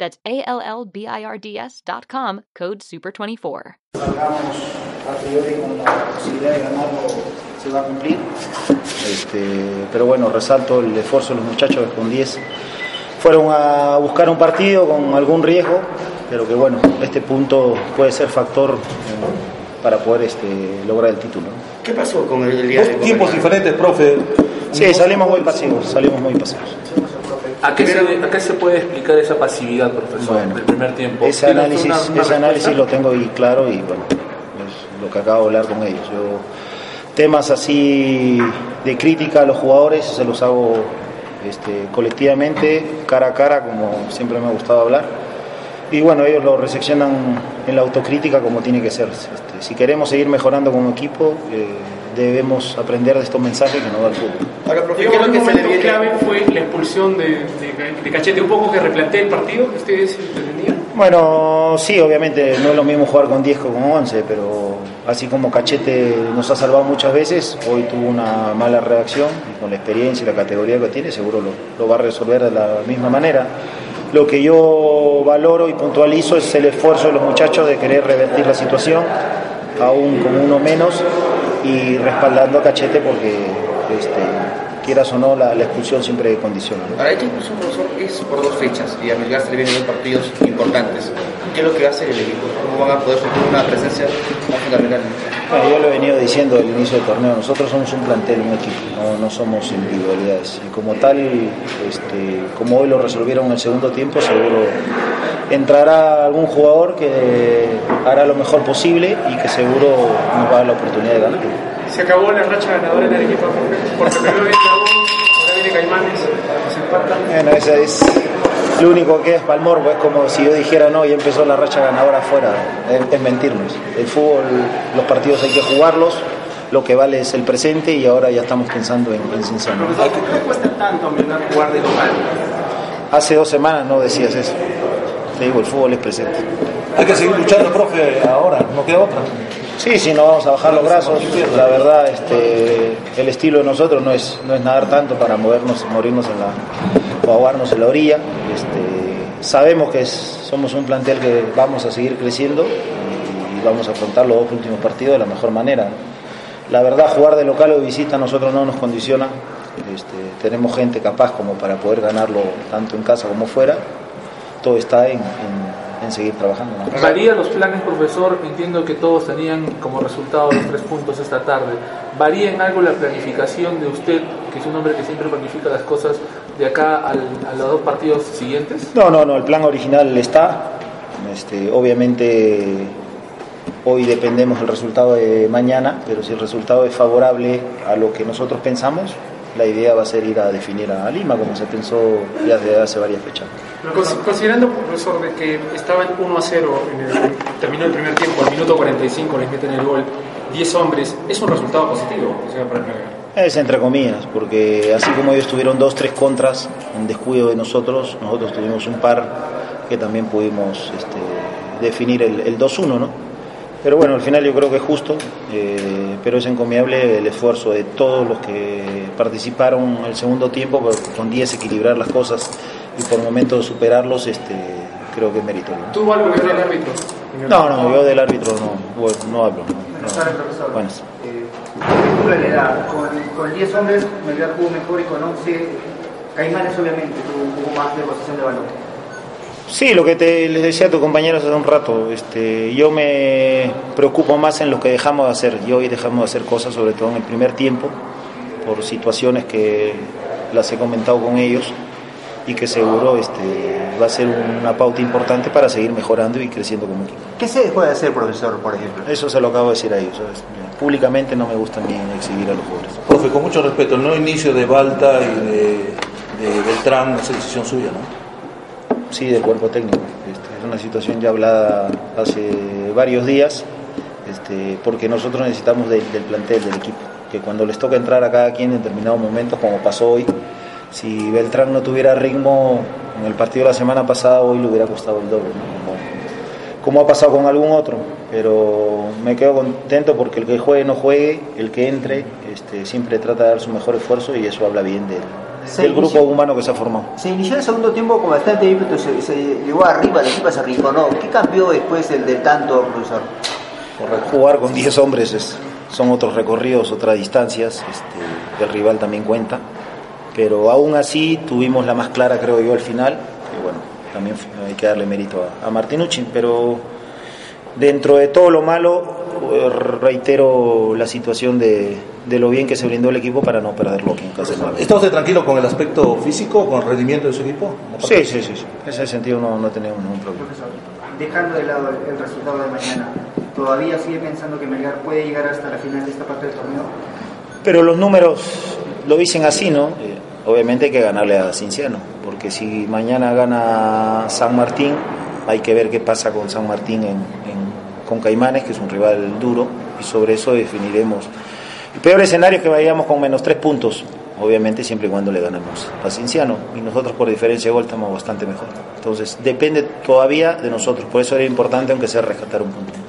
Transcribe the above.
That's A-L-L-B-I-R-D-S dot com, code SUPER24. a priori con la posibilidad de ganarlo se va a cumplir. Este, pero bueno, resalto el esfuerzo de los muchachos con 10. Fueron a buscar un partido con algún riesgo, pero que bueno, este punto puede ser factor eh, para poder este, lograr el título. ¿Qué pasó con el día de Dos tiempos diferentes, profe. Sí, salimos muy pasivos, salimos muy pasivos. ¿A qué, se, ¿A qué se puede explicar esa pasividad, profesor, Bueno, del primer tiempo? Ese ¿Tiene análisis, una- una ese análisis lo tengo ahí claro y bueno, es lo que acabo de hablar con ellos. Yo temas así de crítica a los jugadores se los hago este, colectivamente, cara a cara, como siempre me ha gustado hablar. Y bueno, ellos lo recepcionan en la autocrítica como tiene que ser. Este, si queremos seguir mejorando como equipo, eh, debemos aprender de estos mensajes que nos da el fútbol. Ahora, profe, Llegó ¿qué es un lo que se le momento viene? clave fue la expulsión de, de, de Cachete, un poco que replantea el partido que ustedes pretendían. Bueno, sí, obviamente no es lo mismo jugar con 10 que con 11, pero así como Cachete nos ha salvado muchas veces, hoy tuvo una mala reacción y con la experiencia y la categoría que tiene seguro lo, lo va a resolver de la misma manera. Lo que yo valoro y puntualizo es el esfuerzo de los muchachos de querer revertir la situación, aún con uno menos, y respaldando a Cachete porque, este, quieras o no, la, expulsión siempre condiciona. ¿no? Ahora, esta inclusión, profesor, es por dos fechas y a Melgar se le vienen dos partidos importantes. ¿Qué es lo que va a hacer el equipo? ¿Cómo van a poder suplir una presencia más fundamental? Bueno, yo lo he venido diciendo el inicio del torneo, nosotros somos un plantel, un equipo, no, no somos individualidades. Y como tal, este, como hoy lo resolvieron en el segundo tiempo, seguro entrará algún jugador que hará lo mejor posible y que seguro nos va a dar la oportunidad de ganar. Se acabó la racha ganadora en Arequipa porque, porque primero viene U, ahora viene Caimanes, se empatan. Bueno, esa es lo único que es Palmorbo, es como si yo dijera no y empezó la racha ganadora afuera, es, es mentirnos. El fútbol, los partidos hay que jugarlos, lo que vale es el presente y ahora ya estamos pensando en, en Cincinnati. Profesor, ¿por qué le cuesta tanto jugar de local? Hace dos semanas no decías eso. Te digo, el fútbol es presente. Hay que seguir luchando, profe, ahora, no queda otra. Sí, sí, no vamos a bajar los brazos. La verdad, este, el estilo de nosotros no es, no es nadar tanto para movernos, morirnos en la, o ahogarnos en la orilla. Este, sabemos que es- somos un plantel que vamos a seguir creciendo y, y vamos a afrontar los dos últimos partidos de la mejor manera. La verdad, jugar de local o de visita a nosotros no nos condiciona. Este, tenemos gente capaz como para poder ganarlo tanto en casa como fuera. Todo está en, en- en seguir trabajando. ¿no? ¿Varían los planes, profesor? Entiendo que todos tenían como resultado los tres puntos esta tarde. ¿Varía en algo la planificación de usted, que es un hombre que siempre planifica las cosas de acá al- a los dos partidos siguientes? No, no, no, el plan original está. Este, obviamente hoy dependemos del resultado de mañana, pero si el resultado es favorable a lo que nosotros pensamos, la idea va a ser ir a definir a Lima, como se pensó ya desde hace varias fechas. Cons- Considerando, profesor, de que estaban 1 a 0, en el, terminó el primer tiempo, al minuto 45 les meten el gol, 10 hombres, es un resultado positivo o sea, para el Melgar. Es entre comillas, porque así como ellos tuvieron dos, tres contras en descuido de nosotros, nosotros tuvimos un par que también pudimos este, definir el, el 2-1, ¿no? Pero bueno, al final yo creo que es justo, eh, pero es encomiable el esfuerzo de todos los que participaron el segundo tiempo, con 10 equilibrar las cosas y por momentos superarlos, este, creo que es meritorio. ¿no? ¿Tuvo algo que el árbitro? No, no, yo del árbitro no, bueno, no hablo. No, no. Buenas. La edad, con, con 10 hombres Melgar jugó mejor y con 11 Caimanes obviamente tuvo más de posición de balón. Sí, lo que te, les decía a tus compañeros hace un rato, este, yo me preocupo más en lo que dejamos de hacer. Yo hoy dejamos de hacer cosas, sobre todo en el primer tiempo, por situaciones que las he comentado con ellos y que seguro este, va a ser una pauta importante para seguir mejorando y creciendo como equipo. ¿Qué se dejó de hacer, profesor, por ejemplo? Eso se lo acabo de decir a ellos. ¿sabes? Públicamente no me gusta ni exhibir a los jugadores. Profe, con mucho respeto, no inicio de Balta y de, de Beltrán es decisión suya, ¿no? Sí, del cuerpo técnico. Este, es una situación ya hablada hace varios días, este, porque nosotros necesitamos del, del plantel, del equipo, que cuando les toca entrar a cada quien en determinados momentos, como pasó hoy, si Beltrán no tuviera ritmo en el partido de la semana pasada, hoy le hubiera costado el doble, ¿no? como, ha pasado con algún otro, pero me quedo contento porque el que juegue no juegue, el que entre, este, siempre trata de dar su mejor esfuerzo y eso habla bien del, Se del inició- grupo humano que se ha formado. Se inició el segundo tiempo con bastante ímpetu, se, se llegó arriba, el equipo se arrinconó. ¿Qué cambió después el del tanto, profesor? Jugar con 10 hombres es- son otros recorridos, otras distancias, este, el rival también cuenta, pero aún así tuvimos la más clara creo yo al final, y bueno, también hay que darle mérito a, a Martinucci, pero dentro de todo lo malo eh, reitero la situación de, de lo bien que se brindó el equipo para no perderlo aquí en casa. ¿Está usted tranquilo con el aspecto físico, con el rendimiento de su equipo? Sí, sí, sí, sí, en ese sentido no, no tenemos ningún problema. Profesor, dejando de lado el, el resultado de mañana, ¿todavía sigue pensando que Melgar puede llegar hasta la final de esta parte del torneo? Pero los números lo dicen así, ¿no? Eh, obviamente hay que ganarle a Cinciano, porque si mañana gana San Martín, hay que ver qué pasa con San Martín en, con Caimanes, que es un rival duro, y sobre eso definiremos. El peor escenario es que vayamos con menos tres puntos, obviamente siempre y cuando le ganemos a Cinciano, y nosotros por diferencia de gol estamos bastante mejor. Entonces depende todavía de nosotros, por eso era importante aunque sea rescatar un punto.